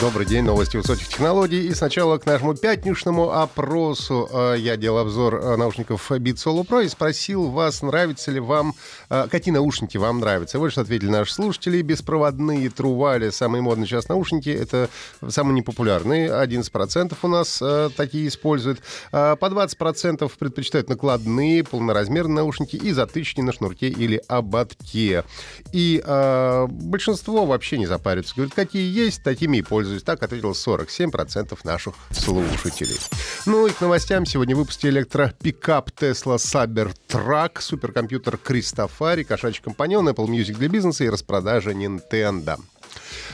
Добрый день, новости высоких технологий. И сначала к нашему пятничному опросу. Э, я делал обзор э, наушников Beat Solo Pro и спросил вас, нравится ли вам, э, какие наушники вам нравятся. Вот что ответили наши слушатели. Беспроводные Truvale, самые модные сейчас наушники, это самые непопулярные. 11% у нас такие используют. По 20% предпочитают накладные, полноразмерные наушники и затычки на шнурке или ободке. И большинство вообще не запариваются. Говорят, какие есть, такими и пользуются пользуюсь. Так ответил 47% наших слушателей. Ну и к новостям. Сегодня выпустили электропикап Tesla Cybertruck, суперкомпьютер Christofari, кошачий компаньон, Apple Music для бизнеса и распродажа Nintendo.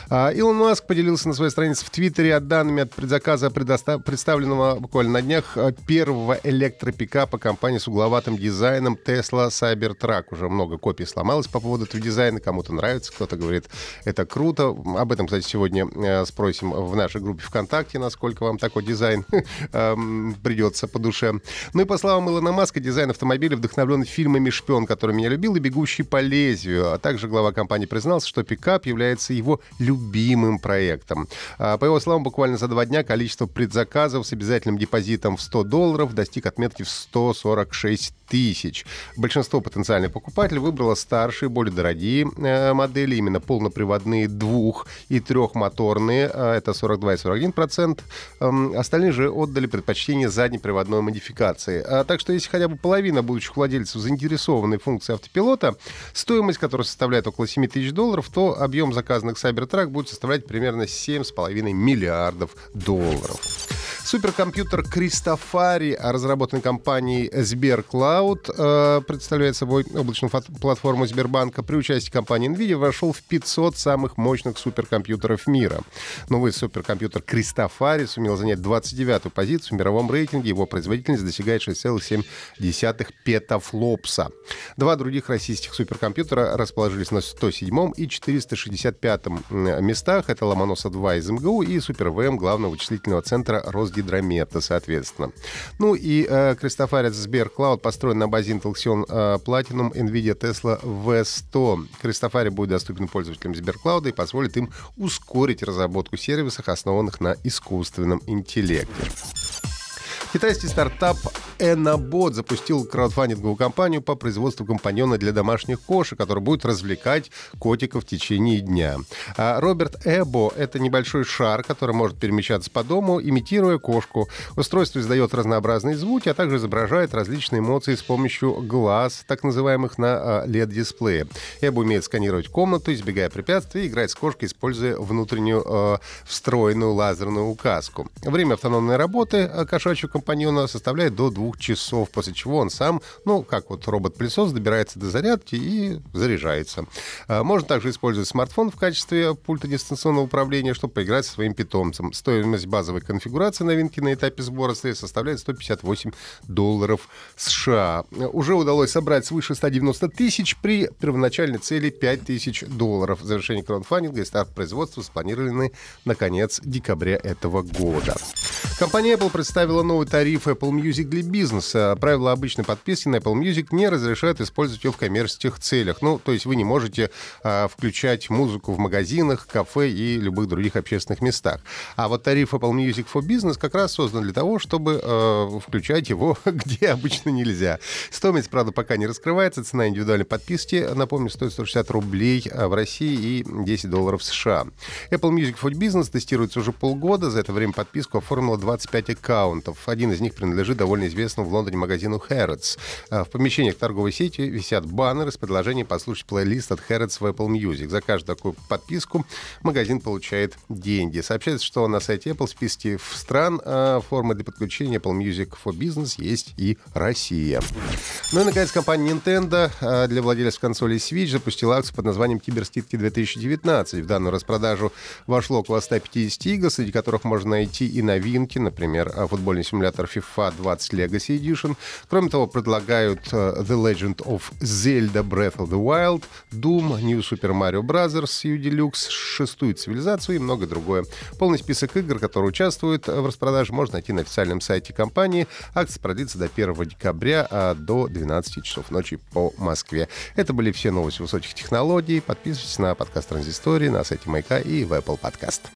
А, Илон Маск поделился на своей странице в Твиттере данными от предзаказа, представленного буквально на днях а, первого электропикапа компании с угловатым дизайном Tesla Cybertruck. Уже много копий сломалось по поводу этого дизайна. Кому-то нравится, кто-то говорит, это круто. Об этом, кстати, сегодня э, спросим в нашей группе ВКонтакте, насколько вам такой дизайн придется по душе. Ну и по словам Илона Маска, дизайн автомобиля вдохновлен фильмами «Шпион», который меня любил, и «Бегущий по лезвию». А также глава компании признался, что пикап является его любимым проектом. А, по его словам, буквально за два дня количество предзаказов с обязательным депозитом в 100 долларов достиг отметки в 146 тысяч. Большинство потенциальных покупателей выбрало старшие, более дорогие э, модели, именно полноприводные двух- и трехмоторные, э, это 42 и 41 процент. Э, остальные же отдали предпочтение заднеприводной модификации. А, так что если хотя бы половина будущих владельцев заинтересованы функцией автопилота, стоимость которой составляет около 7 тысяч долларов, то объем заказанных Cybertruck будет составлять примерно 7,5 миллиардов долларов. Суперкомпьютер Кристофари, разработанный компанией Сберклауд, э, представляет собой облачную платформу Сбербанка. При участии компании NVIDIA вошел в 500 самых мощных суперкомпьютеров мира. Новый суперкомпьютер Кристофари сумел занять 29-ю позицию в мировом рейтинге. Его производительность достигает 6,7 петафлопса. Два других российских суперкомпьютера расположились на 107 и 465 местах. Это Ломоносов-2 из МГУ и СуперВМ главного вычислительного центра Росгвардии Гидромета, соответственно. Ну и э, Кристофарец Сбер Cloud построен на базе Intel Xeon э, Platinum NVIDIA Tesla V100. Кристофари будет доступен пользователям Сбер Cloud и позволит им ускорить разработку сервисов, основанных на искусственном интеллекте. Китайский стартап Enabot запустил краудфандинговую кампанию по производству компаньона для домашних кошек, который будет развлекать котиков в течение дня. А Роберт Эбо — это небольшой шар, который может перемещаться по дому, имитируя кошку. Устройство издает разнообразные звуки, а также изображает различные эмоции с помощью глаз, так называемых на LED-дисплее. А, Эбо умеет сканировать комнату, избегая препятствий, и играть с кошкой, используя внутреннюю э, встроенную лазерную указку. Время автономной работы э, кошачьего компаньона составляет до двух часов, после чего он сам, ну, как вот робот-пылесос, добирается до зарядки и заряжается. А, можно также использовать смартфон в качестве пульта дистанционного управления, чтобы поиграть со своим питомцем. Стоимость базовой конфигурации новинки на этапе сбора средств составляет 158 долларов США. Уже удалось собрать свыше 190 тысяч при первоначальной цели 5 тысяч долларов. Завершение краудфандинга и старт производства спланированы на конец декабря этого года. Компания Apple представила новый тариф Apple Music для бизнеса. Правила обычной подписки на Apple Music не разрешают использовать ее в коммерческих целях. Ну, то есть вы не можете а, включать музыку в магазинах, кафе и любых других общественных местах. А вот тариф Apple Music for Business как раз создан для того, чтобы а, включать его где обычно нельзя. Стоимость, правда, пока не раскрывается. Цена индивидуальной подписки, напомню, стоит 160 рублей а, в России и 10 долларов США. Apple Music for Business тестируется уже полгода. За это время подписку оформила 25 аккаунтов. Один из них принадлежит довольно известному в Лондоне магазину Harrods. А, в помещениях торговой сети висят баннеры с предложением послушать плейлист от Harrods в Apple Music. За каждую такую подписку магазин получает деньги. Сообщается, что на сайте Apple в списке стран а, формы для подключения Apple Music for Business есть и Россия. Ну и, наконец, компания Nintendo а, для владельцев консолей Switch запустила акцию под названием Киберскидки 2019. В данную распродажу вошло около 150 игр, среди которых можно найти и новинки новинки, например, футбольный симулятор FIFA 20 Legacy Edition. Кроме того, предлагают The Legend of Zelda Breath of the Wild, Doom, New Super Mario Bros. U Deluxe, шестую цивилизацию и многое другое. Полный список игр, которые участвуют в распродаже, можно найти на официальном сайте компании. Акция продлится до 1 декабря а до 12 часов ночи по Москве. Это были все новости высоких технологий. Подписывайтесь на подкаст Транзистории на сайте Майка и в Apple Podcast.